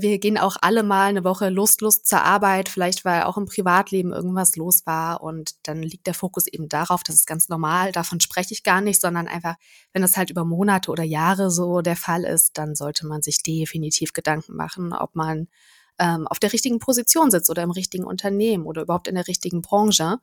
Wir gehen auch alle mal eine Woche lustlos zur Arbeit, vielleicht weil auch im Privatleben irgendwas los war und dann liegt der Fokus eben darauf, das ist ganz normal, davon spreche ich gar nicht, sondern einfach, wenn es halt über Monate oder Jahre so der Fall ist, dann sollte man sich definitiv Gedanken machen, ob man ähm, auf der richtigen Position sitzt oder im richtigen Unternehmen oder überhaupt in der richtigen Branche.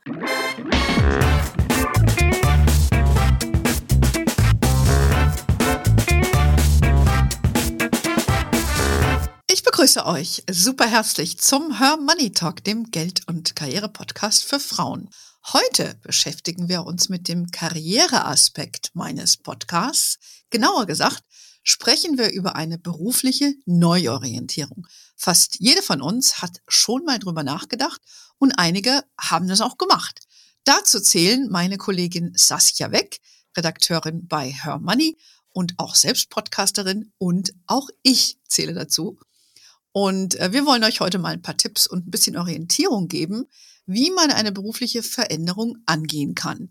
Ich begrüße euch super herzlich zum Her Money Talk, dem Geld- und Karriere-Podcast für Frauen. Heute beschäftigen wir uns mit dem Karriereaspekt meines Podcasts. Genauer gesagt, sprechen wir über eine berufliche Neuorientierung. Fast jede von uns hat schon mal drüber nachgedacht und einige haben das auch gemacht. Dazu zählen meine Kollegin Saskia Weck, Redakteurin bei Her Money und auch selbst Podcasterin und auch ich zähle dazu. Und äh, wir wollen euch heute mal ein paar Tipps und ein bisschen Orientierung geben, wie man eine berufliche Veränderung angehen kann.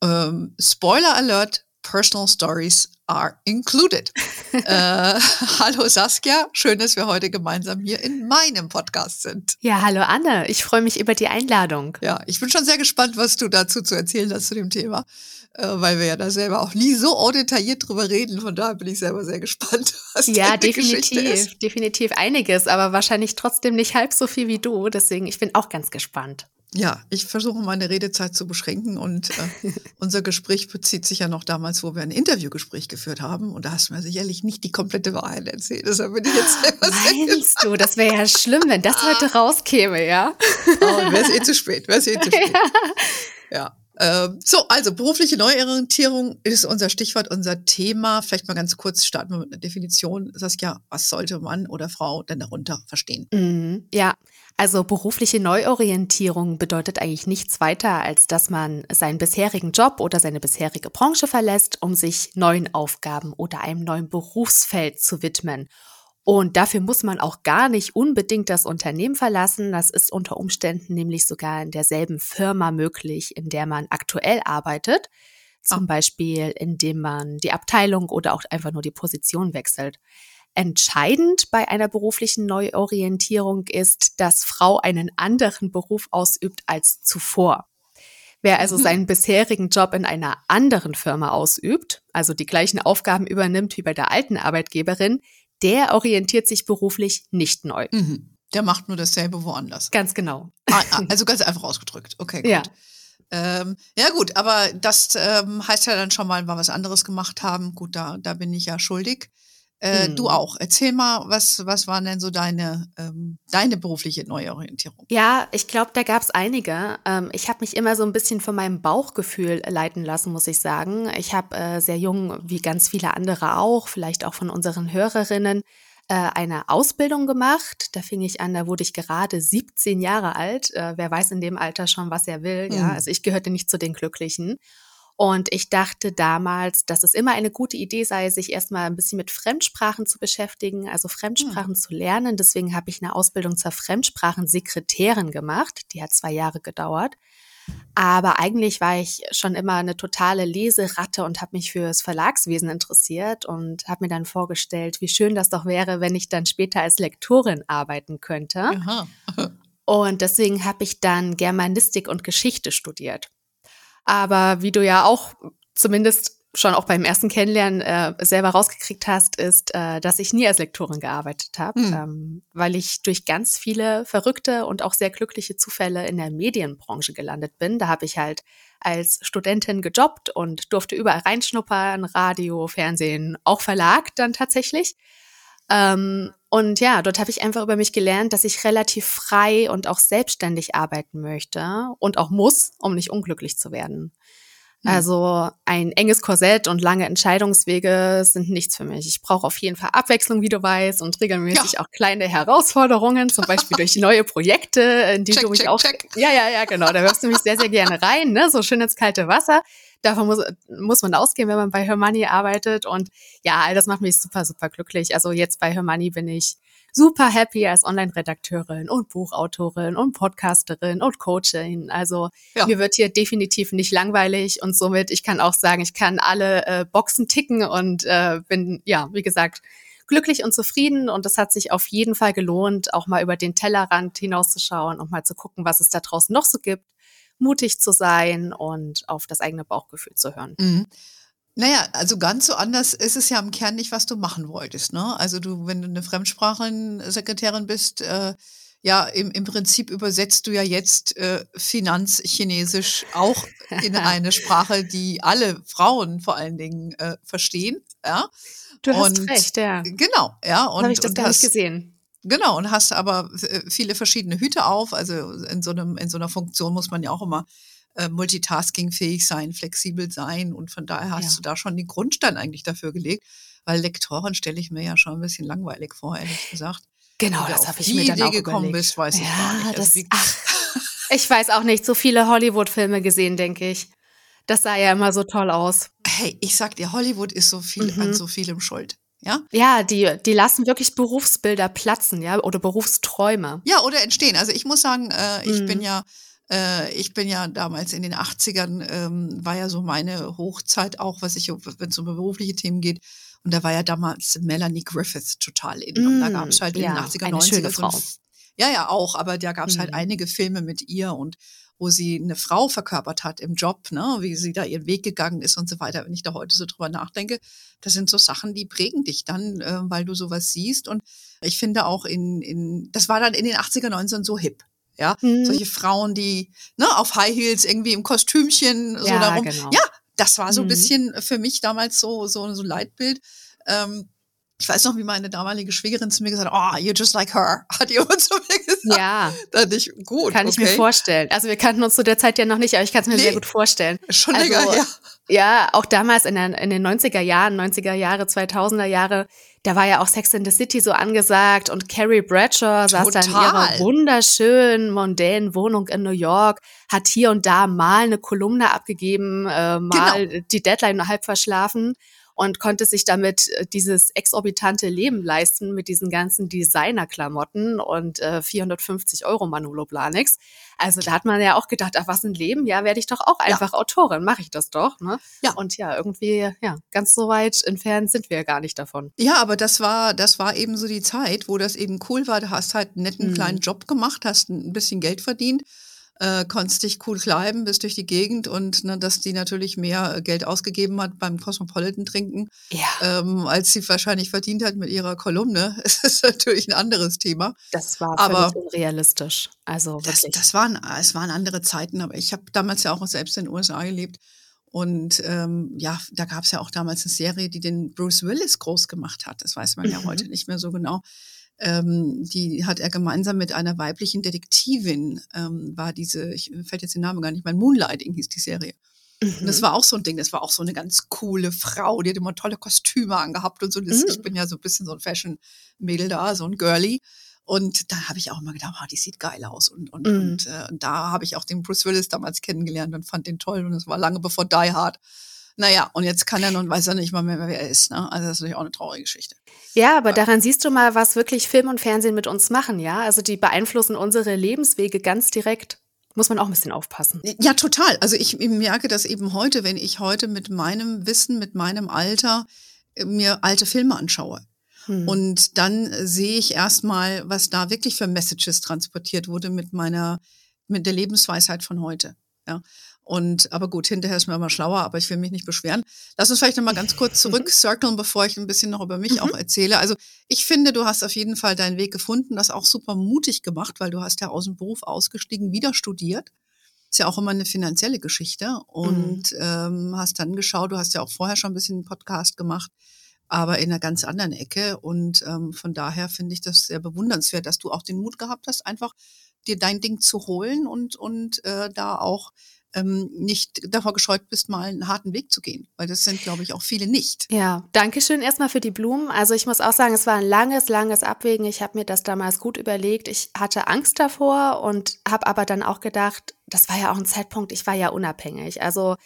Ähm, Spoiler Alert, Personal Stories are included. äh, hallo Saskia, schön, dass wir heute gemeinsam hier in meinem Podcast sind. Ja, hallo Anne, ich freue mich über die Einladung. Ja, ich bin schon sehr gespannt, was du dazu zu erzählen hast zu dem Thema, äh, weil wir ja da selber auch nie so detailliert drüber reden. Von daher bin ich selber sehr gespannt, was ja, definitiv, definitiv einiges, aber wahrscheinlich trotzdem nicht halb so viel wie du. Deswegen, ich bin auch ganz gespannt. Ja, ich versuche meine Redezeit zu beschränken und äh, unser Gespräch bezieht sich ja noch damals, wo wir ein Interviewgespräch geführt haben und da hast du mir sicherlich nicht die komplette Wahrheit erzählt. Deshalb bin ich jetzt selber Meinst du, das wäre ja schlimm, wenn das heute rauskäme, ja? Oh, wäre es eh zu spät, wäre es eh zu spät. Ja. ja. Ähm, so, also berufliche Neuorientierung ist unser Stichwort, unser Thema. Vielleicht mal ganz kurz starten wir mit einer Definition. Saskia, was sollte Mann oder Frau denn darunter verstehen? Mhm, ja, also berufliche Neuorientierung bedeutet eigentlich nichts weiter, als dass man seinen bisherigen Job oder seine bisherige Branche verlässt, um sich neuen Aufgaben oder einem neuen Berufsfeld zu widmen. Und dafür muss man auch gar nicht unbedingt das Unternehmen verlassen. Das ist unter Umständen nämlich sogar in derselben Firma möglich, in der man aktuell arbeitet. Zum Beispiel, indem man die Abteilung oder auch einfach nur die Position wechselt. Entscheidend bei einer beruflichen Neuorientierung ist, dass Frau einen anderen Beruf ausübt als zuvor. Wer also mhm. seinen bisherigen Job in einer anderen Firma ausübt, also die gleichen Aufgaben übernimmt wie bei der alten Arbeitgeberin, der orientiert sich beruflich nicht neu. Mhm. Der macht nur dasselbe woanders. Ganz genau. Ah, ah also ganz einfach ausgedrückt. Okay, gut. Ja. Ähm, ja gut, aber das ähm, heißt ja dann schon mal, wir was anderes gemacht haben. Gut, da, da bin ich ja schuldig. Äh, hm. Du auch. Erzähl mal, was, was waren denn so deine, ähm, deine berufliche Neuorientierung? Ja, ich glaube, da gab es einige. Ähm, ich habe mich immer so ein bisschen von meinem Bauchgefühl leiten lassen, muss ich sagen. Ich habe äh, sehr jung, wie ganz viele andere auch, vielleicht auch von unseren Hörerinnen, äh, eine Ausbildung gemacht. Da fing ich an, da wurde ich gerade 17 Jahre alt. Äh, wer weiß in dem Alter schon, was er will. Hm. Ja, also ich gehörte nicht zu den Glücklichen. Und ich dachte damals, dass es immer eine gute Idee sei, sich erstmal ein bisschen mit Fremdsprachen zu beschäftigen, also Fremdsprachen hm. zu lernen. Deswegen habe ich eine Ausbildung zur Fremdsprachensekretärin gemacht. Die hat zwei Jahre gedauert. Aber eigentlich war ich schon immer eine totale Leseratte und habe mich fürs Verlagswesen interessiert und habe mir dann vorgestellt, wie schön das doch wäre, wenn ich dann später als Lektorin arbeiten könnte. Aha. Und deswegen habe ich dann Germanistik und Geschichte studiert. Aber wie du ja auch zumindest schon auch beim ersten Kennenlernen äh, selber rausgekriegt hast, ist, äh, dass ich nie als Lektorin gearbeitet habe, hm. ähm, weil ich durch ganz viele verrückte und auch sehr glückliche Zufälle in der Medienbranche gelandet bin. Da habe ich halt als Studentin gejobbt und durfte überall reinschnuppern, Radio, Fernsehen, auch Verlag dann tatsächlich. Ähm, und ja, dort habe ich einfach über mich gelernt, dass ich relativ frei und auch selbstständig arbeiten möchte und auch muss, um nicht unglücklich zu werden. Mhm. Also ein enges Korsett und lange Entscheidungswege sind nichts für mich. Ich brauche auf jeden Fall Abwechslung, wie du weißt, und regelmäßig ja. auch kleine Herausforderungen, zum Beispiel durch neue Projekte, in die check, du mich check, auch. Check. Ja, ja, ja, genau. Da wirfst du mich sehr, sehr gerne rein, ne? So schön ins kalte Wasser. Davon muss, muss man ausgehen, wenn man bei Hermoney arbeitet. Und ja, all das macht mich super, super glücklich. Also jetzt bei Hermoney bin ich super happy als Online-Redakteurin und Buchautorin und Podcasterin und Coachin. Also ja. mir wird hier definitiv nicht langweilig und somit, ich kann auch sagen, ich kann alle äh, Boxen ticken und äh, bin, ja, wie gesagt, glücklich und zufrieden und es hat sich auf jeden Fall gelohnt, auch mal über den Tellerrand hinauszuschauen und mal zu gucken, was es da draußen noch so gibt, mutig zu sein und auf das eigene Bauchgefühl zu hören. Mhm. Naja, also ganz so anders ist es ja im Kern nicht, was du machen wolltest. Ne? Also du, wenn du eine Fremdsprachensekretärin bist, äh, ja, im, im Prinzip übersetzt du ja jetzt äh, Finanzchinesisch auch in eine Sprache, die alle Frauen vor allen Dingen äh, verstehen. Ja? Du hast und, recht, ja. Genau, ja. Und, Habe ich das und gar hast, nicht gesehen. Genau, und hast aber äh, viele verschiedene Hüte auf. Also in so, einem, in so einer Funktion muss man ja auch immer äh, multitaskingfähig sein, flexibel sein. Und von daher hast ja. du da schon den Grundstein eigentlich dafür gelegt. Weil Lektoren stelle ich mir ja schon ein bisschen langweilig vor, ehrlich gesagt. Genau, das habe ich mir dann Idee auch gekommen überlegt. bist, weiß ja, ich gar nicht. Also das, ach, ich weiß auch nicht, so viele Hollywood-Filme gesehen, denke ich. Das sah ja immer so toll aus. Hey, ich sag dir, Hollywood ist so viel mhm. an so vielem schuld. Ja? ja, die, die lassen wirklich Berufsbilder platzen, ja, oder Berufsträume. Ja, oder entstehen. Also ich muss sagen, äh, ich mhm. bin ja, äh, ich bin ja damals in den 80ern, ähm, war ja so meine Hochzeit auch, was ich, wenn es um berufliche Themen geht, und da war ja damals Melanie Griffith total in. Mm, und da gab es halt ja, in den 80er, 90er. Frau. ja, ja, auch, aber da gab es halt mm. halt einige Filme mit ihr und wo sie eine Frau verkörpert hat im Job, ne, wie sie da ihren Weg gegangen ist und so weiter. Wenn ich da heute so drüber nachdenke, das sind so Sachen, die prägen dich dann, äh, weil du sowas siehst. Und ich finde auch in, in, das war dann in den 80er, 90ern so hip. Ja, mhm. solche Frauen, die ne, auf High Heels irgendwie im Kostümchen so ja, darum. Genau. Ja, das war so ein Mhm. bisschen für mich damals so, so, so ein Leitbild. Ähm, ich weiß noch, wie meine damalige Schwiegerin zu mir gesagt hat, oh, you're just like her, hat die immer zu mir gesagt. Ja, Da dachte ich, gut, kann ich mir okay. vorstellen. Also wir kannten uns zu der Zeit ja noch nicht, aber ich kann es mir Nee. sehr gut vorstellen. Schon Also, länger her. Ja, auch damals in, den- in den 90er Jahren, 90er Jahre, 2000er Jahre, da war ja auch Sex in the City so angesagt und Carrie Bradshaw saß da in Total. ihrer wunderschönen, mondänen Wohnung in New York, hat hier und da mal eine Kolumne abgegeben, äh, mal Genau. die Deadline halb verschlafen und konnte sich damit äh, dieses exorbitante Leben leisten mit diesen ganzen Designerklamotten und äh, 450 Euro Manolo Blahniks. Also da hat man ja auch gedacht, ach was ein Leben, ja, werde ich doch auch einfach Autorin, mache ich das doch. Ne? Ja. Und ja, irgendwie, ja, ganz so weit entfernt sind wir ja gar nicht davon. Ja, aber das war, das war eben so die Zeit, wo das eben cool war. Du hast halt einen netten Mhm. kleinen Job gemacht, hast ein bisschen Geld verdient, äh, konntest dich cool kleiden, bist durch die Gegend und ne, dass die natürlich mehr äh, Geld ausgegeben hat beim Cosmopolitan trinken, Ja, ähm, als sie wahrscheinlich verdient hat mit ihrer Kolumne. Es ist natürlich ein anderes Thema. das war aber- unrealistisch. Also Das, das waren, es waren andere Zeiten, aber ich habe damals ja auch selbst in den USA gelebt. Und ähm, ja, da gab es ja auch damals eine Serie, die den Bruce Willis groß gemacht hat. Das weiß man ja Mhm. heute nicht mehr so genau. Ähm, die hat er gemeinsam mit einer weiblichen Detektivin, ähm, war diese, ich fällt jetzt der Name gar nicht, mein Moonlighting hieß die Serie. Und Mhm. das war auch so ein Ding, das war auch so eine ganz coole Frau, die hat immer tolle Kostüme angehabt und so. Das, Mhm. Ich bin ja so ein bisschen so ein Fashion-Mädel da, so ein Girly. Und da habe ich auch immer gedacht, ah, die sieht geil aus. Und, und, Mhm. und äh, da habe ich auch den Bruce Willis damals kennengelernt und fand den toll. Und das war lange bevor Die Hard. Naja, und jetzt kann er nun, weiß er nicht mal mehr, wer er ist. Ne? Also das ist natürlich auch eine traurige Geschichte. Ja, aber daran siehst du mal, was wirklich Film und Fernsehen mit uns machen, ja? Also die beeinflussen unsere Lebenswege ganz direkt. Muss man auch ein bisschen aufpassen. Ja, total. Also ich merke das eben heute, wenn ich heute mit meinem Wissen, mit meinem Alter äh, mir alte Filme anschaue. Hm. Und dann äh, sehe ich erstmal, was da wirklich für Messages transportiert wurde mit meiner, mit der Lebensweisheit von heute. Ja. Und, aber gut, hinterher ist man immer schlauer, aber ich will mich nicht beschweren. Lass uns vielleicht nochmal ganz kurz zurück circlen, bevor ich ein bisschen noch über mich Mhm. auch erzähle. Also ich finde, du hast auf jeden Fall deinen Weg gefunden, das auch super mutig gemacht, weil du hast ja aus dem Beruf ausgestiegen, wieder studiert. Ist ja auch immer eine finanzielle Geschichte. Und ähm, hast dann geschaut, du hast ja auch vorher schon ein bisschen einen Podcast gemacht, aber in einer ganz anderen Ecke. Und ähm, von daher finde ich das sehr bewundernswert, dass du auch den Mut gehabt hast, einfach dir dein Ding zu holen und, und äh, da auch ähm, nicht davor gescheut bist, mal einen harten Weg zu gehen. Weil das sind, glaube ich, auch viele nicht. Ja, danke schön erstmal für die Blumen. Also ich muss auch sagen, es war ein langes, langes Abwägen. Ich habe mir das damals gut überlegt. Ich hatte Angst davor und habe aber dann auch gedacht, das war ja auch ein Zeitpunkt, ich war ja unabhängig. Also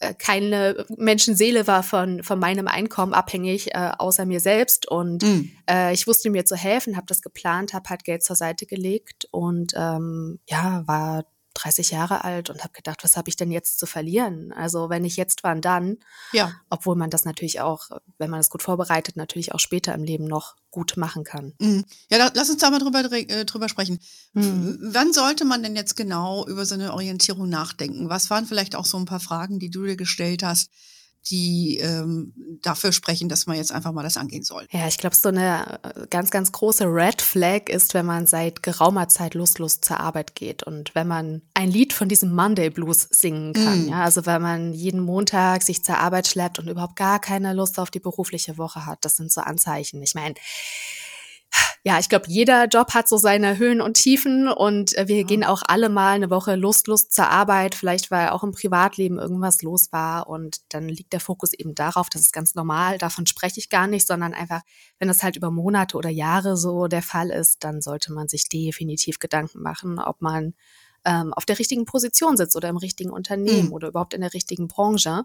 äh, keine Menschenseele war von, von meinem Einkommen abhängig, äh, außer mir selbst. Und Mhm. äh, ich wusste mir zu helfen, habe das geplant, habe halt Geld zur Seite gelegt und ähm, ja, war 30 Jahre alt und habe gedacht, was habe ich denn jetzt zu verlieren? Also wenn ich jetzt wann dann? Ja. Obwohl man das natürlich auch, wenn man es gut vorbereitet, natürlich auch später im Leben noch gut machen kann. Mhm. Ja, da, lass uns da mal drüber, äh, drüber sprechen. Mhm. Wann sollte man denn jetzt genau über so eine Orientierung nachdenken? Was waren vielleicht auch so ein paar Fragen, die du dir gestellt hast? Die ähm, dafür sprechen, dass man jetzt einfach mal das angehen soll. Ja, ich glaube, so eine äh, ganz, ganz große Red Flag ist, wenn man seit geraumer Zeit lustlos zur Arbeit geht und wenn man ein Lied von diesem Monday Blues singen kann. Mm. Ja, also wenn man jeden Montag sich zur Arbeit schleppt und überhaupt gar keine Lust auf die berufliche Woche hat, das sind so Anzeichen. Ich meine, ja, ich glaube, jeder Job hat so seine Höhen und Tiefen und äh, wir ja. gehen auch alle mal eine Woche lustlos zur Arbeit, vielleicht weil auch im Privatleben irgendwas los war und dann liegt der Fokus eben darauf, das ist ganz normal, davon spreche ich gar nicht, sondern einfach, wenn das halt über Monate oder Jahre so der Fall ist, dann sollte man sich definitiv Gedanken machen, ob man ähm, auf der richtigen Position sitzt oder im richtigen Unternehmen mhm. oder überhaupt in der richtigen Branche.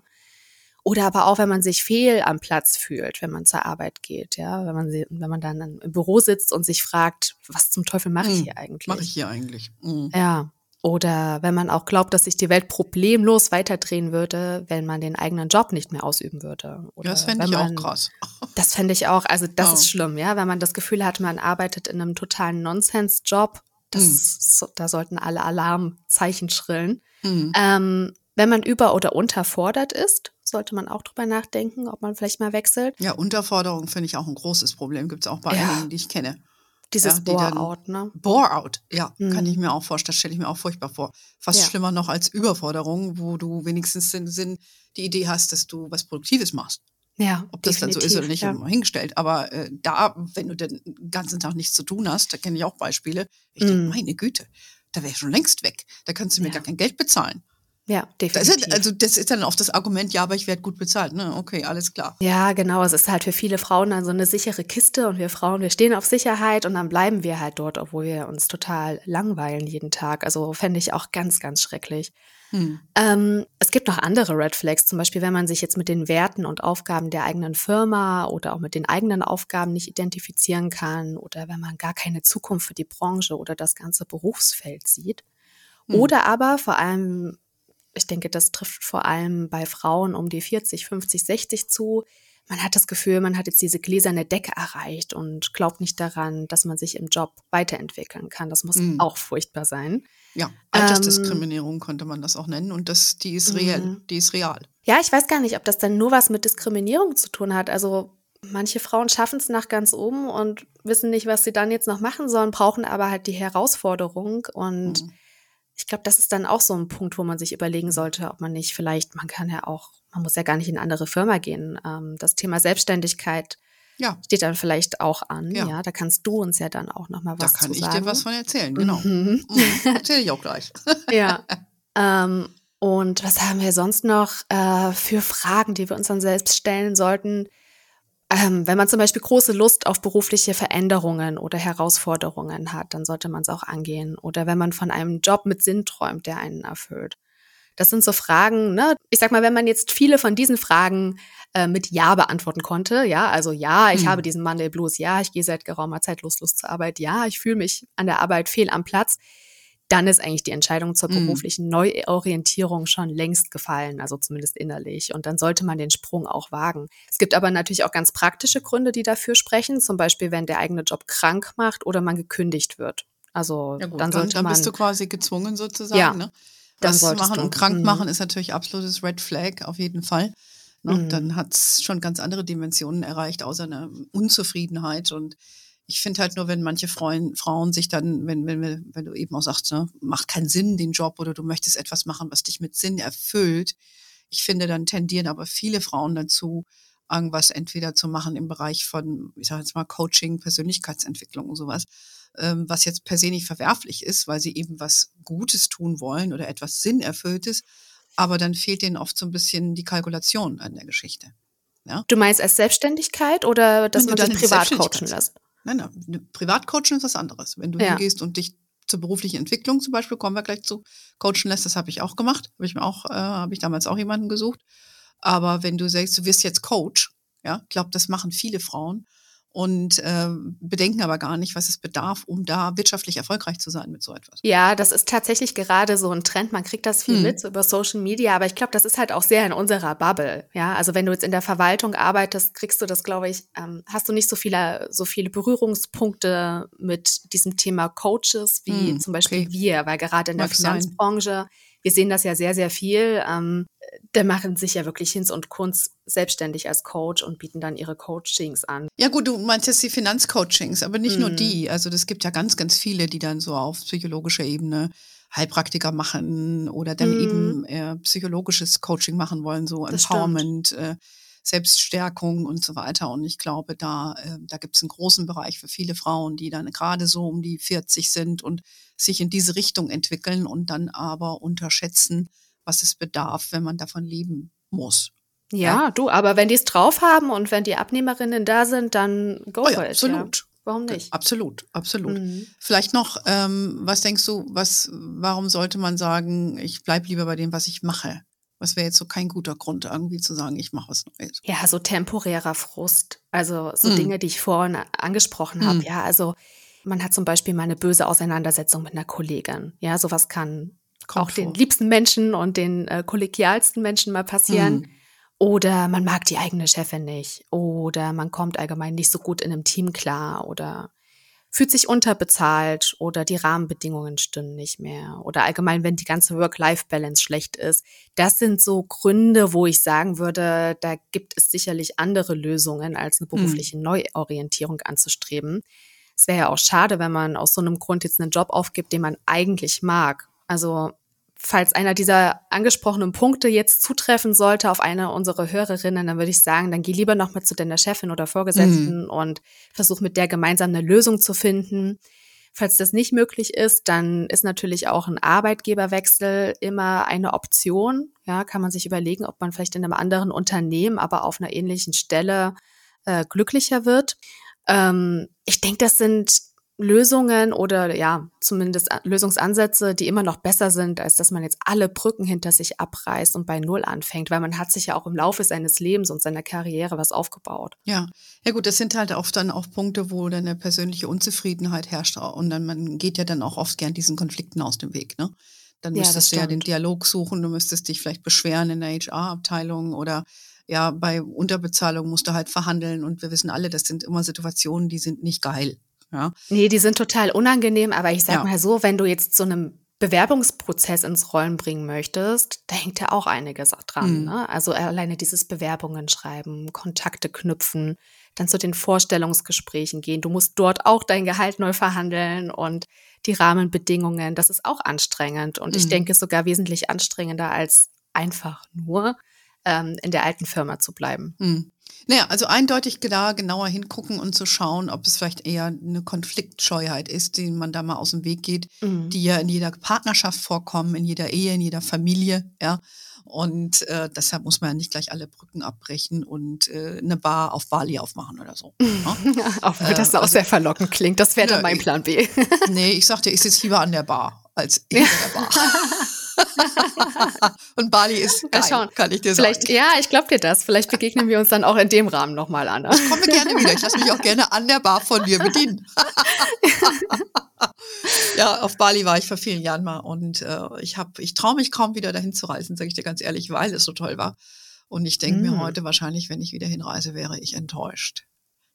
Oder aber auch, wenn man sich fehl am Platz fühlt, wenn man zur Arbeit geht, ja, wenn man, wenn man dann im Büro sitzt und sich fragt, was zum Teufel mache ich hm, hier eigentlich? Mache ich hier eigentlich? Mhm. Ja. Oder wenn man auch glaubt, dass sich die Welt problemlos weiterdrehen würde, wenn man den eigenen Job nicht mehr ausüben würde. Oder das fände ich man, auch krass. Das fände ich auch, also das oh. ist schlimm, ja, wenn man das Gefühl hat, man arbeitet in einem totalen Nonsens-Job, das, mhm. da sollten alle Alarmzeichen schrillen. Mhm. Ähm, wenn man über- oder unterfordert ist, sollte man auch drüber nachdenken, ob man vielleicht mal wechselt. Ja, Unterforderung finde ich auch ein großes Problem. Gibt es auch bei ja. einigen, die ich kenne. Dieses ja, Bore-out, ne? Bore-out, ja, mhm. kann ich mir auch vorstellen. Das stelle ich mir auch furchtbar vor. Fast ja. schlimmer noch als Überforderung, wo du wenigstens den Sinn, die Idee hast, dass du was Produktives machst. Ja, Ob das dann so ist oder nicht, ja. hingestellt. Aber äh, da, wenn du den ganzen Tag nichts zu tun hast, da kenne ich auch Beispiele. Ich mhm. denke, meine Güte, da wäre ich schon längst weg. Da kannst du mir ja. gar kein Geld bezahlen. Ja, definitiv. Das ist, also das ist dann oft das Argument, ja, aber ich werde gut bezahlt. Ne? Okay, alles klar. Ja, genau. Es ist halt für viele Frauen dann so eine sichere Kiste und wir Frauen, wir stehen auf Sicherheit und dann bleiben wir halt dort, obwohl wir uns total langweilen jeden Tag. Also fände ich auch ganz, ganz schrecklich. Hm. Ähm, es gibt noch andere Red Flags, zum Beispiel, wenn man sich jetzt mit den Werten und Aufgaben der eigenen Firma oder auch mit den eigenen Aufgaben nicht identifizieren kann oder wenn man gar keine Zukunft für die Branche oder das ganze Berufsfeld sieht. Hm. Oder aber vor allem ich denke, das trifft vor allem bei Frauen um die 40, 50, 60 zu. Man hat das Gefühl, man hat jetzt diese gläserne Decke erreicht und glaubt nicht daran, dass man sich im Job weiterentwickeln kann. Das muss mhm. auch furchtbar sein. Ja, Altersdiskriminierung ähm, könnte man das auch nennen und das, die ist real, mhm. die ist real. Ja, ich weiß gar nicht, ob das dann nur was mit Diskriminierung zu tun hat. Also manche Frauen schaffen es nach ganz oben und wissen nicht, was sie dann jetzt noch machen sollen, brauchen aber halt die Herausforderung und mhm ich glaube, das ist dann auch so ein Punkt, wo man sich überlegen sollte, ob man nicht vielleicht, man kann ja auch, man muss ja gar nicht in eine andere Firma gehen. Ähm, das Thema Selbstständigkeit ja. steht dann vielleicht auch an. Ja. ja. da kannst du uns ja dann auch noch mal was Da kann ich sagen. dir was von erzählen, genau. Mhm. Mhm. Erzähle ich auch gleich. ja. Ähm, und was haben wir sonst noch äh, für Fragen, die wir uns dann selbst stellen sollten? Ähm, wenn man zum Beispiel große Lust auf berufliche Veränderungen oder Herausforderungen hat, dann sollte man es auch angehen. Oder wenn man von einem Job mit Sinn träumt, der einen erfüllt. Das sind so Fragen, ne? Ich sag mal, wenn man jetzt viele von diesen Fragen äh, mit Ja beantworten konnte, ja, also ja, ich hm. habe diesen Monday Blues, ja, ich gehe seit geraumer Zeit lustlos zur Arbeit, ja, ich fühle mich an der Arbeit fehl am Platz, dann ist eigentlich die Entscheidung zur mhm. beruflichen Neuorientierung schon längst gefallen, also zumindest innerlich. Und dann sollte man den Sprung auch wagen. Es gibt aber natürlich auch ganz praktische Gründe, die dafür sprechen, zum Beispiel, wenn der eigene Job krank macht oder man gekündigt wird. Also ja gut, dann sollte dann, dann bist du quasi gezwungen sozusagen, ja, ne? Was zu machen und krank mhm. machen ist natürlich absolutes Red Flag auf jeden Fall. Ne? Mhm. Dann hat es schon ganz andere Dimensionen erreicht, außer einer Unzufriedenheit und ich finde halt nur, wenn manche Frauen, Frauen sich dann, wenn, wenn, wenn du eben auch sagst, ne, macht keinen Sinn den Job oder du möchtest etwas machen, was dich mit Sinn erfüllt. Ich finde, dann tendieren aber viele Frauen dazu, irgendwas entweder zu machen im Bereich von, ich sage jetzt mal, Coaching, Persönlichkeitsentwicklung und sowas, ähm, was jetzt per se nicht verwerflich ist, weil sie eben was Gutes tun wollen oder etwas Sinnerfülltes, aber dann fehlt denen oft so ein bisschen die Kalkulation an der Geschichte. Ja? Du meinst als Selbstständigkeit oder dass man sich privat coachen lässt? Nein, nein, Privatcoaching ist was anderes. Wenn du ja. hingehst und dich zur beruflichen Entwicklung zum Beispiel, kommen wir gleich zu, coachen lässt, das habe ich auch gemacht. Habe ich mir auch, äh, habe ich damals auch jemanden gesucht. Aber wenn du sagst, du wirst jetzt Coach, ja, ich glaube, das machen viele Frauen. Und äh, bedenken aber gar nicht, was es bedarf, um da wirtschaftlich erfolgreich zu sein mit so etwas. Ja, das ist tatsächlich gerade so ein Trend. Man kriegt das viel hm. mit so über Social Media, aber ich glaube, das ist halt auch sehr in unserer Bubble. Ja, also wenn du jetzt in der Verwaltung arbeitest, kriegst du das, glaube ich, ähm, hast du nicht so viele so viele Berührungspunkte mit diesem Thema Coaches wie hm, zum Beispiel okay. wir, weil gerade in der Mag Finanzbranche sein wir sehen das ja sehr, sehr viel. Ähm, da machen sich ja wirklich Hinz und Kunz selbstständig als Coach und bieten dann ihre Coachings an. Ja gut, du meinst jetzt die Finanzcoachings, aber nicht mm. nur mhm. die. Also das gibt ja ganz, ganz viele, die dann so auf psychologischer Ebene Heilpraktiker machen oder dann mm. eben äh, psychologisches Coaching machen wollen, so das Empowerment. Äh, Selbststärkung und so weiter. Und ich glaube, da, äh, da gibt es einen großen Bereich für viele Frauen, die dann gerade so um die 40 sind und sich in diese Richtung entwickeln und dann aber unterschätzen, was es bedarf, wenn man davon leben muss. Ja, ja. du, aber wenn die es drauf haben und wenn die Abnehmerinnen da sind, dann go oh ja, for it. Absolut. Ja. Warum nicht? Absolut, absolut. Mhm. Vielleicht noch, ähm, was denkst du, was, warum sollte man sagen, ich bleibe lieber bei dem, was ich mache? Was wäre jetzt so kein guter Grund, irgendwie zu sagen, ich mache was Neues? Ja, so temporärer Frust. Also so mhm. Dinge, die ich vorhin angesprochen habe. Mhm. Ja, also man hat zum Beispiel mal eine böse Auseinandersetzung mit einer Kollegin. Ja, sowas kann Kommt auch vor. den liebsten Menschen und den äh, kollegialsten Menschen mal passieren. Mhm. Oder man mag die eigene Chefin nicht. Oder man kommt allgemein nicht so gut in einem Team klar. Oder fühlt sich unterbezahlt oder die Rahmenbedingungen stimmen nicht mehr oder allgemein, wenn die ganze Work-Life-Balance schlecht ist. Das sind so Gründe, wo ich sagen würde, da gibt es sicherlich andere Lösungen, als eine hm. berufliche Neuorientierung anzustreben. Es wäre ja auch schade, wenn man aus so einem Grund jetzt einen Job aufgibt, den man eigentlich mag. Also falls einer dieser angesprochenen Punkte jetzt zutreffen sollte auf eine unserer Hörerinnen, dann würde ich sagen, dann geh lieber noch mal zu deiner Chefin oder Vorgesetzten mhm. und versuch mit der gemeinsam eine Lösung zu finden. Falls das nicht möglich ist, dann ist natürlich auch ein Arbeitgeberwechsel immer eine Option. Ja, kann man sich überlegen, ob man vielleicht in einem anderen Unternehmen, aber auf einer ähnlichen Stelle äh, glücklicher wird. Ähm, ich denke, das sind Lösungen oder ja, zumindest Lösungsansätze, die immer noch besser sind, als dass man jetzt alle Brücken hinter sich abreißt und bei Null anfängt, weil man hat sich ja auch im Laufe seines Lebens und seiner Karriere was aufgebaut. Ja, ja gut, das sind halt oft dann auch Punkte, wo dann eine persönliche Unzufriedenheit herrscht und dann man geht ja dann auch oft gern diesen Konflikten aus dem Weg, ne? Dann müsstest ja, du ja den Dialog suchen, du müsstest dich vielleicht beschweren in der HR-Abteilung oder ja, bei Unterbezahlung musst du halt verhandeln und wir wissen alle, das sind immer Situationen, die sind nicht geil. Ja. Nee, die sind total unangenehm, aber ich sag ja. mal so, wenn du jetzt so einem Bewerbungsprozess ins Rollen bringen möchtest, da hängt ja auch einiges dran. Mhm. Ne? Also alleine dieses Bewerbungen schreiben, Kontakte knüpfen, dann zu den Vorstellungsgesprächen gehen. Du musst dort auch dein Gehalt neu verhandeln und die Rahmenbedingungen. Das ist auch anstrengend und mhm. ich denke sogar wesentlich anstrengender als einfach nur ähm, in der alten Firma zu bleiben. Mhm. Naja, also eindeutig da genauer hingucken und zu schauen, ob es vielleicht eher eine Konfliktscheuheit ist, die man da mal aus dem Weg geht, mhm. die ja in jeder Partnerschaft vorkommen, in jeder Ehe, in jeder Familie, ja. Und äh, deshalb muss man ja nicht gleich alle Brücken abbrechen und äh, eine Bar auf Bali aufmachen oder so. Ne? auch wenn das äh, auch also, sehr verlockend klingt. Das wäre dann mein Plan B. nee, ich sagte, ich sitze lieber an der Bar als in der Bar. und Bali ist geil, schauen. kann ich dir Vielleicht, sagen. Ja, ich glaube dir das. Vielleicht begegnen wir uns dann auch in dem Rahmen nochmal an. Ich komme gerne wieder. Ich lasse mich auch gerne an der Bar von dir bedienen. ja, auf Bali war ich vor vielen Jahren mal und äh, ich habe, ich traue mich kaum wieder dahin zu reisen, sage ich dir ganz ehrlich, weil es so toll war. Und ich denke mm. mir heute wahrscheinlich, wenn ich wieder hinreise, wäre ich enttäuscht.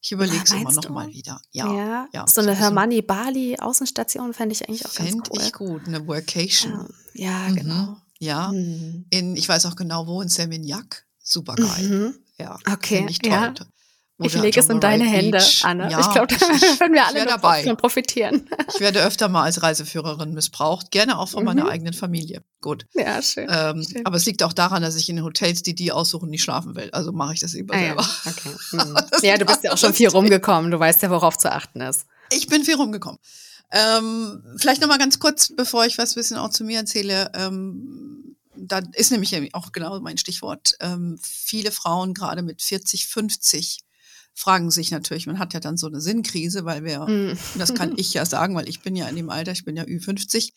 Ich überlege es immer noch mal wieder. Ja, ja. ja so eine Hermanni Bali Außenstation fände ich eigentlich auch ganz cool. Fände ich gut, eine Workation. Ja, ja genau. Mhm. Ja, mhm. in, ich weiß auch genau wo, in Seminyak. Super geil. Mhm. Ja, okay. Ich, toll. Ja. Ich lege es in deine Hände, Anne. Ja, ich glaube, da werden wir alle davon profitieren. Ich werde öfter mal als Reiseführerin missbraucht, gerne auch von mhm. meiner eigenen Familie. Gut. Ja, schön, ähm, schön, Aber es liegt auch daran, dass ich in Hotels, die die aussuchen, nicht schlafen will. Also mache ich das lieber ah, selber. Ja, okay. Mhm. ja, du bist ja auch schon viel rumgekommen. Du weißt ja, worauf zu achten ist. Ich bin viel rumgekommen. Ähm, vielleicht noch mal ganz kurz, bevor ich was ein bisschen auch zu mir erzähle. Ähm, da ist nämlich auch genau mein Stichwort. Ähm, viele Frauen, gerade mit 40, 50, fragen sich natürlich, man hat ja dann so eine Sinnkrise, weil wir, mm. das kann ich ja sagen, weil ich bin ja in dem Alter, ich bin ja Ü50,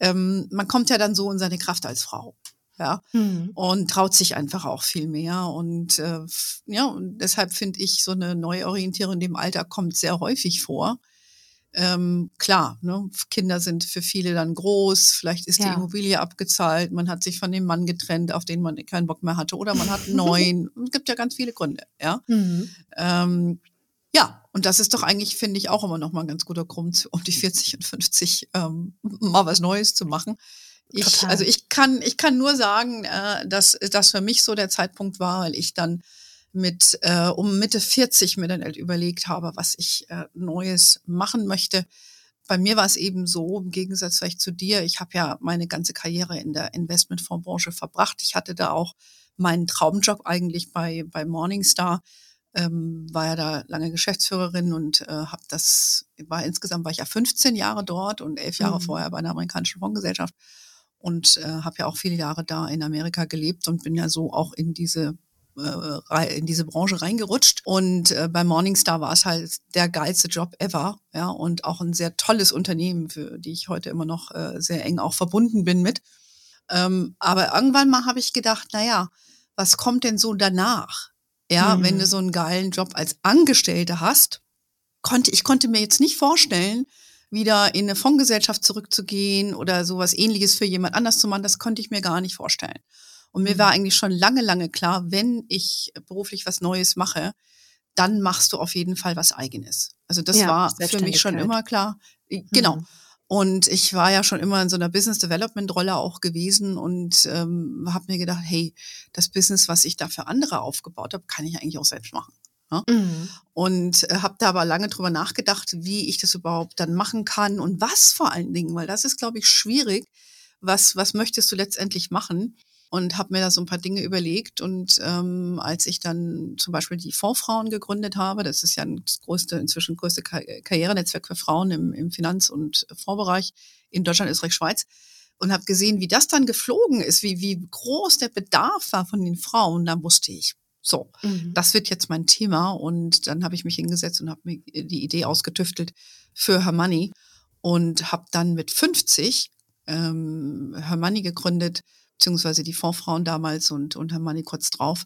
ähm, man kommt ja dann so in seine Kraft als Frau. ja, mhm. und traut sich einfach auch viel mehr. Und äh, ja, und deshalb finde ich, so eine Neuorientierung in dem Alter kommt sehr häufig vor. Ähm, klar, ne, Kinder sind für viele dann groß, vielleicht ist ja. die Immobilie abgezahlt, man hat sich von dem Mann getrennt, auf den man keinen Bock mehr hatte, oder man hat einen neuen. es gibt ja ganz viele Gründe, ja. Mhm. Ähm, ja, und das ist doch eigentlich, finde ich, auch immer noch mal ein ganz guter Grund, um die 40 und 50 ähm, mal was Neues zu machen. Ich, also ich kann, ich kann nur sagen, äh, dass das für mich so der Zeitpunkt war, weil ich dann mit äh, um Mitte 40 mir dann halt überlegt habe, was ich äh, Neues machen möchte. Bei mir war es eben so, im Gegensatz vielleicht zu dir, ich habe ja meine ganze Karriere in der Investmentfondsbranche verbracht. Ich hatte da auch meinen Traumjob eigentlich bei, bei Morningstar, ähm, war ja da lange Geschäftsführerin und äh, habe das, war insgesamt war ich ja 15 Jahre dort und elf Jahre mhm. vorher bei einer amerikanischen Fondsgesellschaft und äh, habe ja auch viele Jahre da in Amerika gelebt und bin ja so auch in diese in diese Branche reingerutscht und äh, bei Morningstar war es halt der geilste Job ever, ja und auch ein sehr tolles Unternehmen, für die ich heute immer noch äh, sehr eng auch verbunden bin mit. Ähm, aber irgendwann mal habe ich gedacht, na ja, was kommt denn so danach? Ja, mhm. wenn du so einen geilen Job als Angestellte hast, konnte ich konnte mir jetzt nicht vorstellen, wieder in eine Fondsgesellschaft zurückzugehen oder sowas ähnliches für jemand anders zu machen, das konnte ich mir gar nicht vorstellen. Und mir war mhm. eigentlich schon lange, lange klar, wenn ich beruflich was Neues mache, dann machst du auf jeden Fall was eigenes. Also das ja, war für mich schon immer klar. Genau. Mhm. Und ich war ja schon immer in so einer Business Development Rolle auch gewesen und ähm, habe mir gedacht, hey, das Business, was ich da für andere aufgebaut habe, kann ich eigentlich auch selbst machen. Ne? Mhm. Und äh, habe da aber lange drüber nachgedacht, wie ich das überhaupt dann machen kann und was vor allen Dingen, weil das ist, glaube ich, schwierig. Was, was möchtest du letztendlich machen? Und habe mir da so ein paar Dinge überlegt. Und ähm, als ich dann zum Beispiel die Fondsfrauen gegründet habe, das ist ja das größte, inzwischen größte Karrierenetzwerk für Frauen im, im Finanz- und Fondsbereich in Deutschland, Österreich, Schweiz und habe gesehen, wie das dann geflogen ist, wie, wie groß der Bedarf war von den Frauen. Da wusste ich, so, mhm. das wird jetzt mein Thema. Und dann habe ich mich hingesetzt und habe mir die Idee ausgetüftelt für Hermoney und habe dann mit 50 ähm, Hermoney gegründet, beziehungsweise die Fondsfrauen damals und, und Hermoney kurz drauf.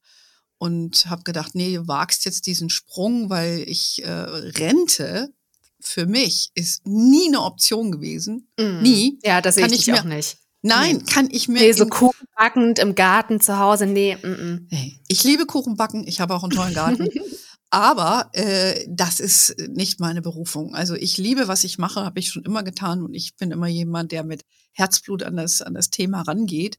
Und habe gedacht, nee, du wagst jetzt diesen Sprung, weil ich äh, Rente für mich ist nie eine Option gewesen. Mm. Nie. Ja, das sehe ich, ich auch nicht. Nein, nee. kann ich mir. Nee, so Kuchen backend im Garten zu Hause, nee. Mm -mm. nee. Ich liebe Kuchen backen, ich habe auch einen tollen Garten. Aber äh, das ist nicht meine Berufung. Also ich liebe, was ich mache, habe ich schon immer getan und ich bin immer jemand, der mit Herzblut an das, an das Thema rangeht.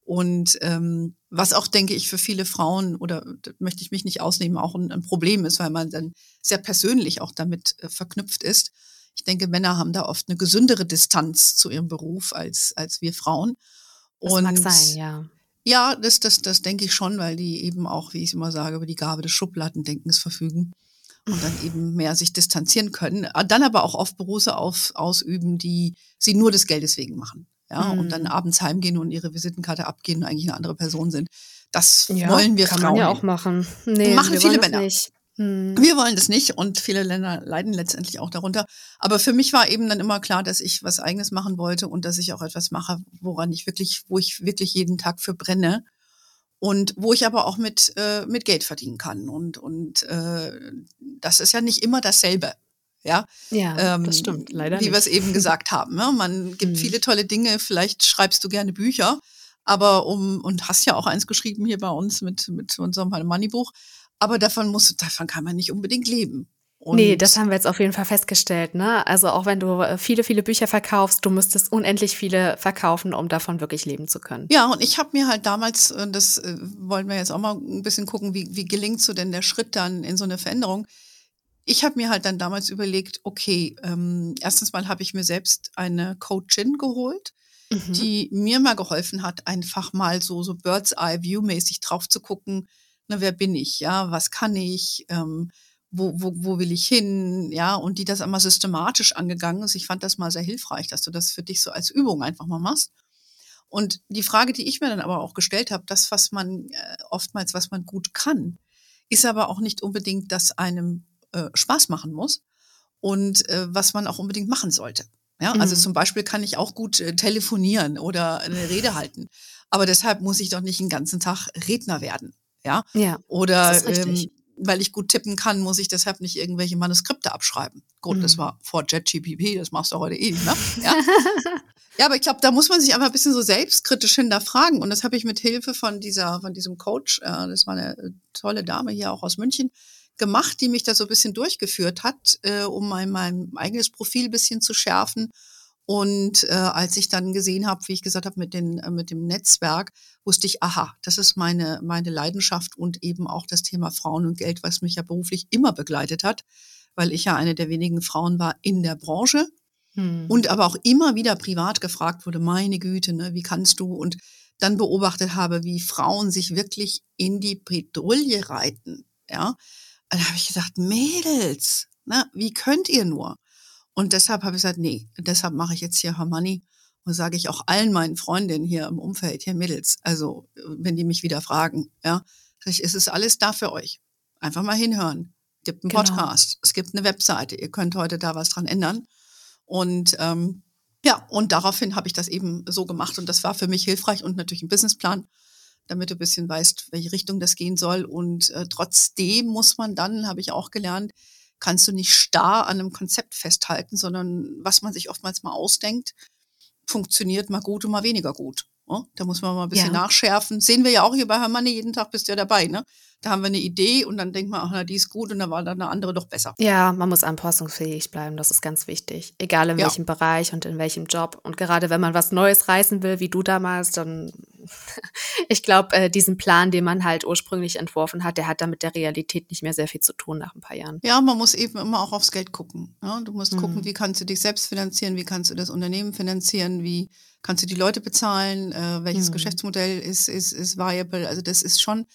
Und ähm, was auch, denke ich, für viele Frauen, oder möchte ich mich nicht ausnehmen, auch ein, ein Problem ist, weil man dann sehr persönlich auch damit äh, verknüpft ist. Ich denke, Männer haben da oft eine gesündere Distanz zu ihrem Beruf als, als wir Frauen. Das Und mag sein, ja. Ja, das, das, das denke ich schon, weil die eben auch, wie ich immer sage, über die Gabe des Schubladendenkens verfügen und dann eben mehr sich distanzieren können. Dann aber auch oft Berufe auf, ausüben, die sie nur des Geldes wegen machen. Ja, mhm. und dann mhm. abends heimgehen und ihre Visitenkarte abgehen und eigentlich eine andere Person sind. Das ja, wollen wir kann Frauen. Kann man ja auch machen. Nee, machen viele Männer. Nicht. Hm. Wir wollen das nicht und viele Länder leiden letztendlich auch darunter. Aber für mich war eben dann immer klar, dass ich was eigenes machen wollte und dass ich auch etwas mache, woran ich wirklich, wo ich wirklich jeden Tag für brenne und wo ich aber auch mit, äh, mit Geld verdienen kann. Und, und äh, das ist ja nicht immer dasselbe. Ja, ja ähm, das stimmt, leider. Wie wir es eben gesagt haben. Ne? Man gibt hm. viele tolle Dinge, vielleicht schreibst du gerne Bücher, aber um, und hast ja auch eins geschrieben hier bei uns mit, mit unserem Moneybuch. Aber davon muss, davon kann man nicht unbedingt leben. Und nee, das haben wir jetzt auf jeden Fall festgestellt. Ne? Also auch wenn du äh, viele, viele Bücher verkaufst, du müsstest unendlich viele verkaufen, um davon wirklich leben zu können. Ja, und ich habe mir halt damals, äh, das äh, wollen wir jetzt auch mal ein bisschen gucken, wie, wie gelingt so denn der Schritt dann in so eine Veränderung. Ich habe mir halt dann damals überlegt, okay, ähm, erstens mal habe ich mir selbst eine Coachin geholt, mhm. die mir mal geholfen hat, einfach mal so, so Bird's Eye View mäßig drauf zu gucken, ne, wer bin ich, ja, was kann ich, ähm, wo, wo, wo will ich hin, ja, und die das einmal systematisch angegangen ist. Ich fand das mal sehr hilfreich, dass du das für dich so als Übung einfach mal machst. Und die Frage, die ich mir dann aber auch gestellt habe, das, was man äh, oftmals, was man gut kann, ist aber auch nicht unbedingt, dass einem äh, Spaß machen muss und äh, was man auch unbedingt machen sollte. Ja, also mhm. zum Beispiel kann ich auch gut äh, telefonieren oder eine Rede halten. Aber deshalb muss ich doch nicht den ganzen Tag Redner werden. Ja. Ja. Oder ähm, weil ich gut tippen kann, muss ich deshalb nicht irgendwelche Manuskripte abschreiben. Gut, mhm. das war vor JetGPP, das machst du heute eh, ne? Ja. ja, aber ich glaube, da muss man sich einfach ein bisschen so selbstkritisch hinterfragen. Und das habe ich mit Hilfe von dieser, von diesem Coach, äh, das war eine äh, tolle Dame hier auch aus München, gemacht, die mich da so ein bisschen durchgeführt hat, äh, um mein, mein eigenes Profil ein bisschen zu schärfen und äh, als ich dann gesehen habe, wie ich gesagt habe, mit, den, äh, mit dem Netzwerk, wusste ich, aha, das ist meine, meine Leidenschaft und eben auch das Thema Frauen und Geld, was mich ja beruflich immer begleitet hat, weil ich ja eine der wenigen Frauen war in der Branche hm. und aber auch immer wieder privat gefragt wurde, meine Güte, ne, wie kannst du? Und dann beobachtet habe, wie Frauen sich wirklich in die Bredouille reiten. Ja, dann habe ich gesagt, Mädels, na, ne, wie könnt ihr nur? Und deshalb habe ich gesagt, nee, deshalb mache ich jetzt hier Harmony und sage ich auch allen meinen Freundinnen hier im Umfeld, hier Mädels, also wenn die mich wieder fragen, ja, ich, es ist alles da für euch. Einfach mal hinhören. Es gibt einen genau. Podcast, es gibt eine Webseite, ihr könnt heute da was dran ändern. Und ähm, ja, und daraufhin habe ich das eben so gemacht und das war für mich hilfreich und natürlich ein Businessplan, damit du ein bisschen weißt, welche Richtung das gehen soll. Und äh, trotzdem muss man dann, habe ich auch gelernt, kannst du nicht starr an einem Konzept festhalten, sondern was man sich oftmals mal ausdenkt, funktioniert mal gut und mal weniger gut. Ne? Da muss man mal ein bisschen ja. nachschärfen. Sehen wir ja auch hier bei Hermann, jeden Tag bist du ja dabei, ne? Da haben wir eine Idee und dann denkt man, ach, na, die ist gut und dann war dann eine andere doch besser. Ja, man muss anpassungsfähig bleiben, das ist ganz wichtig. Egal in ja. welchem Bereich und in welchem Job. Und gerade wenn man was Neues reißen will, wie du damals, dann, ich glaube, äh, diesen Plan, den man halt ursprünglich entworfen hat, der hat dann mit der Realität nicht mehr sehr viel zu tun nach ein paar Jahren. Ja, man muss eben immer auch aufs Geld gucken. Ja? Du musst mhm. gucken, wie kannst du dich selbst finanzieren, wie kannst du das Unternehmen finanzieren, wie kannst du die Leute bezahlen, äh, welches mhm. Geschäftsmodell ist, ist, ist viable. Also das ist schon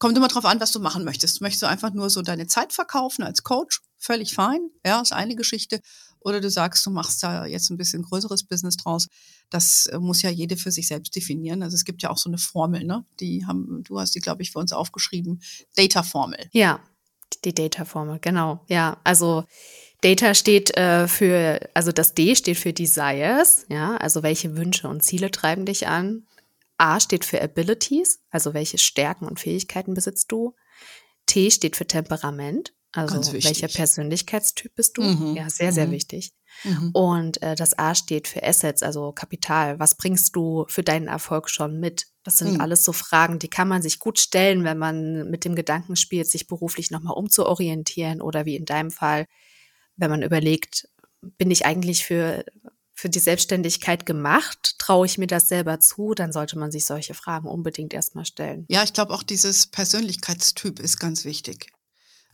Kommt immer drauf an, was du machen möchtest. Möchtest du einfach nur so deine Zeit verkaufen als Coach? Völlig fein. Ja, ist eine Geschichte. Oder du sagst, du machst da jetzt ein bisschen größeres Business draus. Das äh, muss ja jede für sich selbst definieren. Also es gibt ja auch so eine Formel, ne? Die haben, du hast die, glaube ich, für uns aufgeschrieben. Data-Formel. Ja, die Data-Formel, genau. Ja, also Data steht äh, für, also das D steht für Desires, ja, also welche Wünsche und Ziele treiben dich an. A steht für Abilities, also welche Stärken und Fähigkeiten besitzt du. T steht für Temperament, also welcher Persönlichkeitstyp bist du. Mhm. Ja, sehr, sehr mhm. wichtig. Mhm. Und äh, das A steht für Assets, also Kapital. Was bringst du für deinen Erfolg schon mit? Das sind mhm. alles so Fragen, die kann man sich gut stellen, wenn man mit dem Gedanken spielt, sich beruflich nochmal umzuorientieren oder wie in deinem Fall, wenn man überlegt, bin ich eigentlich für für die Selbstständigkeit gemacht? Traue ich mir das selber zu? Dann sollte man sich solche Fragen unbedingt erstmal stellen. Ja, ich glaube auch dieses Persönlichkeitstyp ist ganz wichtig.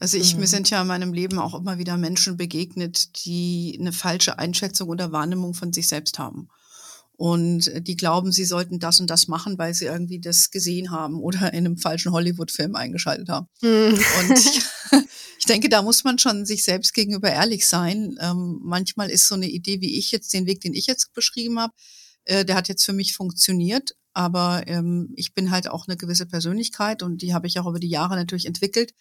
Also ich, mhm. mir sind ja in meinem Leben auch immer wieder Menschen begegnet, die eine falsche Einschätzung oder Wahrnehmung von sich selbst haben. Und die glauben, sie sollten das und das machen, weil sie irgendwie das gesehen haben oder in einem falschen Hollywood-Film eingeschaltet haben. Mhm. Und ich, ich denke, da muss man schon sich selbst gegenüber ehrlich sein. Ähm, manchmal ist so eine Idee, wie ich jetzt, den Weg, den ich jetzt beschrieben habe, äh, der hat jetzt für mich funktioniert. Aber ähm, ich bin halt auch eine gewisse Persönlichkeit und die habe ich auch über die Jahre natürlich entwickelt.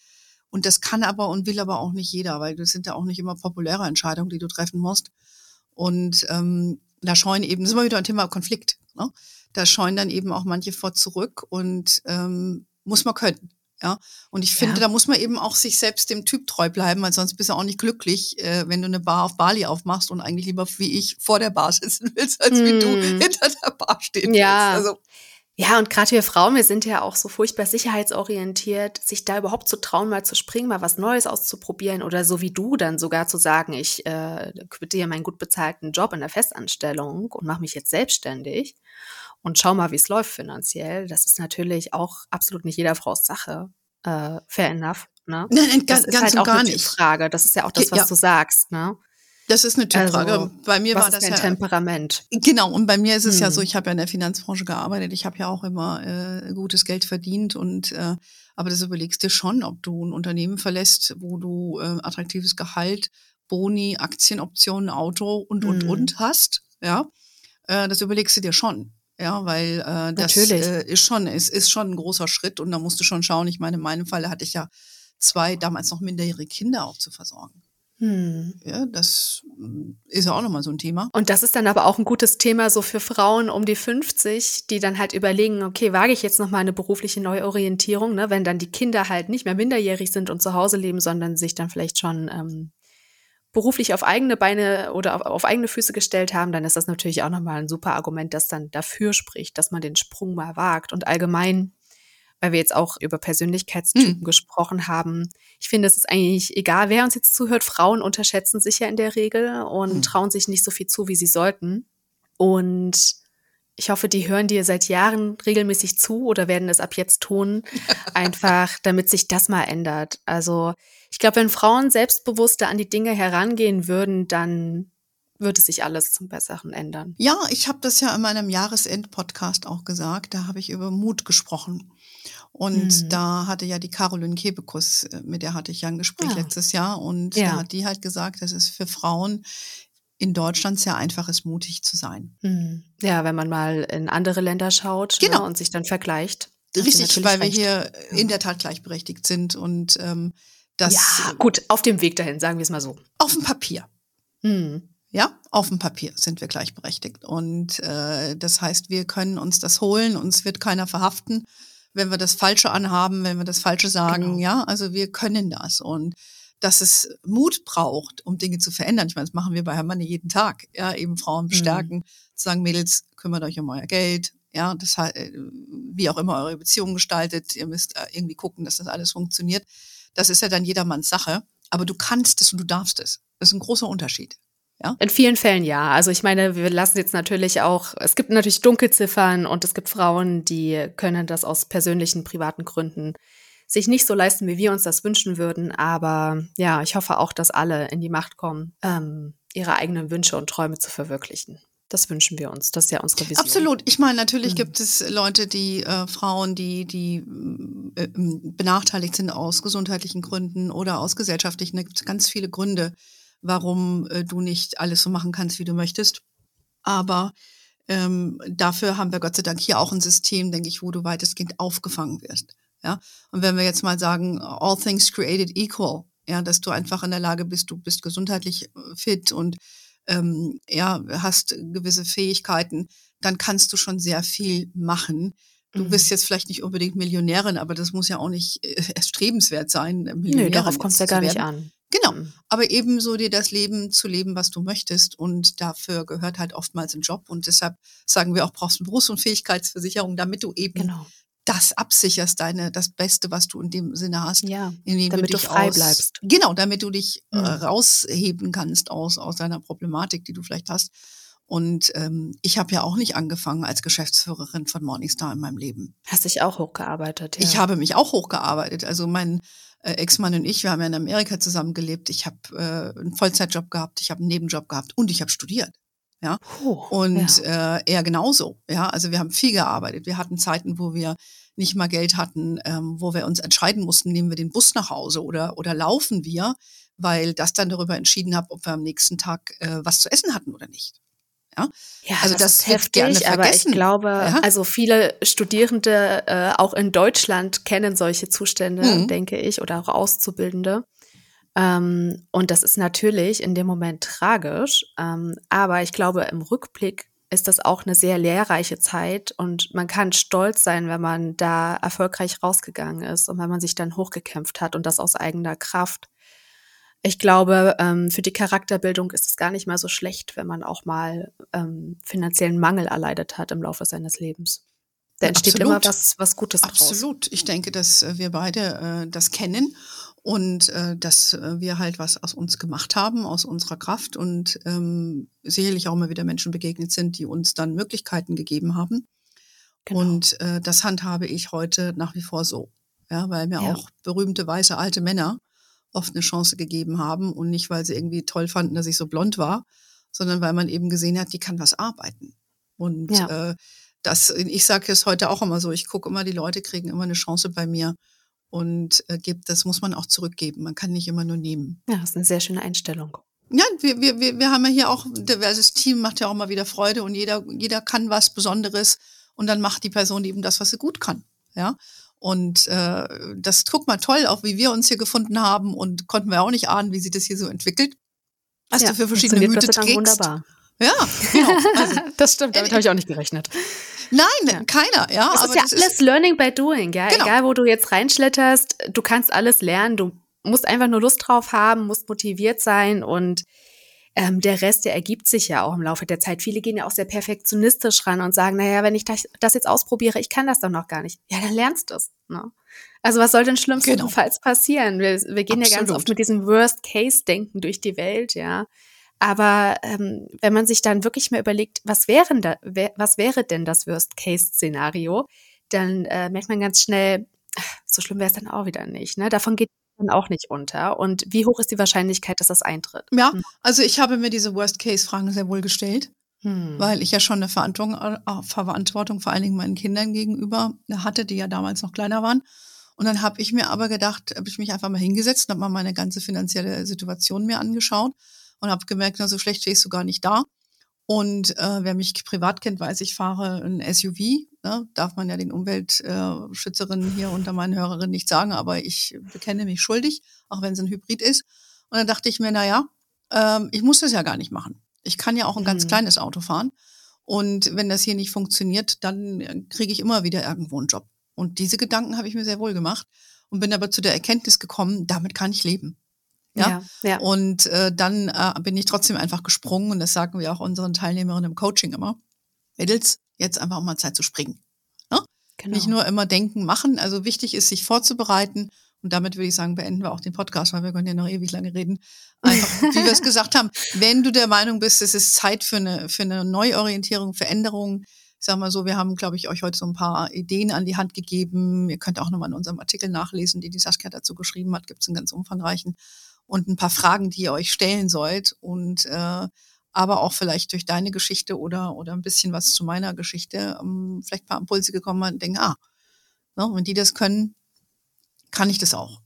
Und das kann aber und will aber auch nicht jeder, weil das sind ja auch nicht immer populäre Entscheidungen, die du treffen musst. Und ähm, da scheuen eben, das ist immer wieder ein Thema Konflikt. Ne? Da scheuen dann eben auch manche vor zurück und ähm, muss man können. Ja, und ich finde, ja. da muss man eben auch sich selbst dem Typ treu bleiben, weil sonst bist du auch nicht glücklich, äh, wenn du eine Bar auf Bali aufmachst und eigentlich lieber wie ich vor der Bar sitzen willst, als hm. wie du hm. hinter der Bar stehen ja. willst. Also, ja, und gerade wir Frauen, wir sind ja auch so furchtbar sicherheitsorientiert, sich da überhaupt zu trauen, mal zu springen, mal was Neues auszuprobieren oder so wie du dann sogar zu sagen, ich äh, quittiere meinen gut bezahlten Job in der Festanstellung und mache mich jetzt selbstständig und schau mal, wie es läuft finanziell. Das ist natürlich auch absolut nicht jeder Frau's Sache. Äh, fair enough. Ne? Nein, nein, ganz, das ist ganz halt auch gar eine nicht. Frage. Das ist ja auch das, was ja. du sagst. Ne? Das ist eine Typfrage. Also, bei mir war das ja Temperament. Genau. Und bei mir ist es hm. ja so, hm. ich habe ja in der Finanzbranche gearbeitet. Ich habe ja auch immer äh, gutes Geld verdient und äh, aber das überlegst du schon, ob du ein Unternehmen verlässt, wo du äh, attraktives Gehalt, Boni, Aktienoptionen, Auto und und hm. und hast. Ja, äh, das überlegst du dir schon. Ja, weil äh, das äh, ist schon, ist, ist schon ein großer Schritt und da musst du schon schauen. Ich meine, in meinem Fall hatte ich ja zwei damals noch minderjährige Kinder auch zu versorgen. Hm. Ja, das ist ja auch nochmal so ein Thema. Und das ist dann aber auch ein gutes Thema so für Frauen um die 50, die dann halt überlegen, okay, wage ich jetzt nochmal eine berufliche Neuorientierung, ne? wenn dann die Kinder halt nicht mehr minderjährig sind und zu Hause leben, sondern sich dann vielleicht schon ähm, beruflich auf eigene Beine oder auf, auf eigene Füße gestellt haben, dann ist das natürlich auch nochmal ein super Argument, das dann dafür spricht, dass man den Sprung mal wagt. Und allgemein weil wir jetzt auch über Persönlichkeitstypen mhm. gesprochen haben. Ich finde, es ist eigentlich egal, wer uns jetzt zuhört. Frauen unterschätzen sich ja in der Regel und mhm. trauen sich nicht so viel zu, wie sie sollten. Und ich hoffe, die hören dir seit Jahren regelmäßig zu oder werden es ab jetzt tun, einfach damit sich das mal ändert. Also ich glaube, wenn Frauen selbstbewusster an die Dinge herangehen würden, dann würde sich alles zum Besseren ändern. Ja, ich habe das ja in meinem Jahresend-Podcast auch gesagt. Da habe ich über Mut gesprochen. Und mhm. da hatte ja die Caroline Kebekus, äh, mit der hatte ich ja ein Gespräch ja. letztes Jahr. Und ja. da hat die halt gesagt, das ist für Frauen in Deutschland sehr einfach ist, mutig zu sein. Mhm. Ja, wenn man mal in andere Länder schaut ne, genau. Ne, und sich dann vergleicht. Richtig, weil wir hier ja. in der Tat gleichberechtigt sind und ähm, das. Ja, gut, auf dem Weg dahin, sagen wir es mal so. Auf dem Papier. Mhm. Ja, auf dem Papier sind wir gleichberechtigt. Und äh, das heißt, wir können uns das holen, uns wird keiner verhaften, wenn wir das Falsche anhaben, wenn wir das Falsche sagen. Genau. Ja, also wir können das. Und dass es Mut braucht, um Dinge zu verändern. Ich meine, das machen wir bei Herrn Manne jeden Tag. Ja, eben Frauen bestärken, mhm. zu sagen, Mädels, kümmert euch um euer Geld. Ja, das äh, wie auch immer eure Beziehung gestaltet. Ihr müsst äh, irgendwie gucken, dass das alles funktioniert. Das ist ja dann jedermanns Sache. Aber du kannst es und du darfst es. Das ist ein großer Unterschied. Ja? In vielen Fällen ja. Also ich meine, wir lassen jetzt natürlich auch, es gibt natürlich Dunkelziffern und es gibt Frauen, die können das aus persönlichen, privaten Gründen sich nicht so leisten, wie wir uns das wünschen würden. Aber ja, ich hoffe auch, dass alle in die Macht kommen, ähm, ihre eigenen Wünsche und Träume zu verwirklichen. Das wünschen wir uns. Das ist ja unsere Vision. Absolut. Ich meine, natürlich mhm. gibt es Leute, die äh, Frauen, die, die äh, benachteiligt sind aus gesundheitlichen Gründen oder aus gesellschaftlichen. Da gibt es ganz viele Gründe, warum äh, du nicht alles so machen kannst, wie du möchtest. Aber ähm, dafür haben wir Gott sei Dank hier auch ein System, denke ich, wo du weitestgehend aufgefangen wirst. Ja, und wenn wir jetzt mal sagen, all things created equal, ja, dass du einfach in der Lage bist, du bist gesundheitlich äh, fit und ähm, ja, hast gewisse Fähigkeiten, dann kannst du schon sehr viel machen. Du mhm. bist jetzt vielleicht nicht unbedingt Millionärin, aber das muss ja auch nicht äh, erstrebenswert sein. Millionärin Nö, darauf kommt es ja gar nicht an. Genau, mhm. aber ebenso dir das Leben zu leben, was du möchtest. Und dafür gehört halt oftmals ein Job. Und deshalb sagen wir auch, brauchst du Berufs- und Fähigkeitsversicherung, damit du eben genau. das absicherst, deine, das Beste, was du in dem Sinne hast. Ja, damit du, dich frei aus, bleibst. Genau, damit du dich äh, mhm. äh, rausheben kannst aus, aus deiner Problematik, die du vielleicht hast. Und ähm, ich habe ja auch nicht angefangen als Geschäftsführerin von Morningstar in meinem Leben. Hast dich auch hochgearbeitet, ja. Ich habe mich auch hochgearbeitet. Also mein äh, Ex-Mann und ich, wir haben ja in Amerika zusammengelebt. Ich habe äh, einen Vollzeitjob gehabt, ich habe einen Nebenjob gehabt und ich habe studiert. Ja. Puh, und ja. Äh, er genauso. Ja, also wir haben viel gearbeitet. Wir hatten Zeiten, wo wir nicht mal Geld hatten, ähm, wo wir uns entscheiden mussten, nehmen wir den Bus nach Hause oder, oder laufen wir, weil das dann darüber entschieden hat, ob wir am nächsten Tag äh, was zu essen hatten oder nicht. Ja, ja also das, das ist heftig, aber ich glaube, ja. also viele Studierende äh, auch in Deutschland kennen solche Zustände, mhm. denke ich, oder auch Auszubildende. Ähm, und das ist natürlich in dem Moment tragisch, ähm, aber ich glaube, im Rückblick ist das auch eine sehr lehrreiche Zeit und man kann stolz sein, wenn man da erfolgreich rausgegangen ist und wenn man sich dann hochgekämpft hat und das aus eigener Kraft ich glaube, ähm, für die Charakterbildung ist es gar nicht mal so schlecht, wenn man auch mal ähm, finanziellen Mangel erleidet hat im Laufe seines Lebens. Da entsteht Absolut. immer was, was Gutes draus. Absolut. Ich denke, dass äh, wir beide äh, das kennen und äh, dass äh, wir halt was aus uns gemacht haben, aus unserer Kraft und ähm, sicherlich auch immer wieder Menschen begegnet sind, die uns dann Möglichkeiten gegeben haben. Genau. Und äh, das handhabe ich heute nach wie vor so. Ja, weil mir ja. auch berühmte weiße alte Männer oft eine Chance gegeben haben und nicht, weil sie irgendwie toll fanden, dass ich so blond war, sondern weil man eben gesehen hat, die kann was arbeiten. Und ja. äh, das, ich sage es heute auch immer so, ich gucke immer, die Leute kriegen immer eine Chance bei mir und äh, gibt, das muss man auch zurückgeben. Man kann nicht immer nur nehmen. Ja, das ist eine sehr schöne Einstellung. Ja, wir, wir, wir haben ja hier auch ein diverses Team, macht ja auch mal wieder Freude und jeder, jeder kann was Besonderes und dann macht die Person eben das, was sie gut kann. Ja. Und äh, das guck mal toll, auch wie wir uns hier gefunden haben und konnten wir auch nicht ahnen, wie sich das hier so entwickelt. Was ja, du für verschiedene Hüte trägst. Wunderbar. Ja, genau. Also, das stimmt, damit habe ich auch nicht gerechnet. Nein, ja. keiner, ja. Es ist ja alles ist Learning by Doing, ja. Genau. Egal, wo du jetzt reinschletterst, du kannst alles lernen. Du musst einfach nur Lust drauf haben, musst motiviert sein und ähm, der Rest, der ergibt sich ja auch im Laufe der Zeit. Viele gehen ja auch sehr perfektionistisch ran und sagen, naja, wenn ich das, das jetzt ausprobiere, ich kann das doch noch gar nicht. Ja, dann lernst du es. Ne? Also was soll denn schlimmstenfalls genau. passieren? Wir, wir gehen Absolut. ja ganz oft mit diesem Worst-Case-Denken durch die Welt, ja. Aber ähm, wenn man sich dann wirklich mal überlegt, was, wären da, was wäre denn das Worst-Case-Szenario, dann äh, merkt man ganz schnell, so schlimm wäre es dann auch wieder nicht. Ne? Davon geht dann auch nicht unter. Und wie hoch ist die Wahrscheinlichkeit, dass das eintritt? Ja, hm. also ich habe mir diese Worst-Case-Fragen sehr wohl gestellt, hm. weil ich ja schon eine Verantwortung, äh, Verantwortung vor allen Dingen meinen Kindern gegenüber hatte, die ja damals noch kleiner waren. Und dann habe ich mir aber gedacht, habe ich mich einfach mal hingesetzt und habe mal meine ganze finanzielle Situation mir angeschaut und habe gemerkt, na, so schlecht stehst du gar nicht da. Und äh, wer mich privat kennt, weiß, ich fahre ein SUV. Ne? Darf man ja den Umweltschützerinnen hier unter meinen Hörerinnen nicht sagen, aber ich bekenne mich schuldig, auch wenn es ein Hybrid ist. Und dann dachte ich mir, na ja, ähm, ich muss das ja gar nicht machen. Ich kann ja auch ein ganz mhm. kleines Auto fahren. Und wenn das hier nicht funktioniert, dann kriege ich immer wieder irgendwo einen Job. Und diese Gedanken habe ich mir sehr wohl gemacht und bin aber zu der Erkenntnis gekommen, damit kann ich leben. Ja, ja, ja. Und äh, dann äh, bin ich trotzdem einfach gesprungen und das sagen wir auch unseren Teilnehmerinnen im Coaching immer. Mädels, jetzt einfach auch mal Zeit zu springen. Ne? Genau. Nicht nur immer denken, machen. Also wichtig ist, sich vorzubereiten. Und damit würde ich sagen, beenden wir auch den Podcast, weil wir können ja noch ewig lange reden. Einfach, wie wir es gesagt haben, wenn du der Meinung bist, es ist Zeit für eine, für eine Neuorientierung, Veränderung, ich sag mal so, wir haben, glaube ich, euch heute so ein paar Ideen an die Hand gegeben. Ihr könnt auch nochmal in unserem Artikel nachlesen, die die Saskia dazu geschrieben hat. Gibt es einen ganz umfangreichen und ein paar Fragen, die ihr euch stellen sollt und äh, aber auch vielleicht durch deine Geschichte oder oder ein bisschen was zu meiner Geschichte ähm, vielleicht ein paar Impulse gekommen und denken, ah, ne, wenn die das können, kann ich das auch.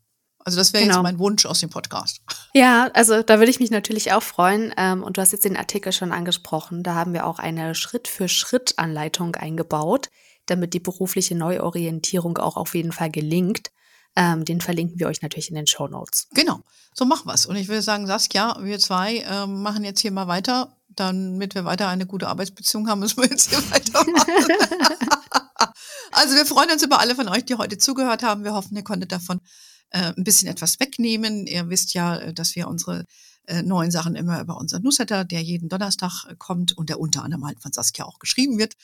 Also das wäre genau. jetzt mein Wunsch aus dem Podcast. Ja, also da würde ich mich natürlich auch freuen. Ähm, und du hast jetzt den Artikel schon angesprochen. Da haben wir auch eine Schritt-für-Schritt-Anleitung eingebaut, damit die berufliche Neuorientierung auch auf jeden Fall gelingt. Ähm, den verlinken wir euch natürlich in den Show Notes. Genau, so machen wir's. Und ich würde sagen, Saskia, wir zwei ähm, machen jetzt hier mal weiter. Damit wir weiter eine gute Arbeitsbeziehung haben, müssen wir jetzt hier weitermachen. also wir freuen uns über alle von euch, die heute zugehört haben. Wir hoffen, ihr konntet davon äh, ein bisschen etwas wegnehmen. Ihr wisst ja, äh, dass wir unsere äh, neuen Sachen immer über unseren Newsletter, der jeden Donnerstag äh, kommt und der unter anderem halt von Saskia auch geschrieben wird,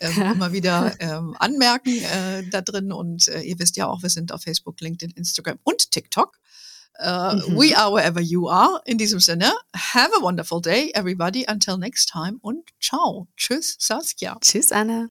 ähm, immer wieder ähm, anmerken äh, da drin. Und äh, ihr wisst ja auch, wir sind auf Facebook, LinkedIn, Instagram und TikTok. Uh, mhm. We are wherever you are. In diesem Sinne, have a wonderful day, everybody. Until next time und ciao. Tschüss, Saskia. Tschüss, Anne.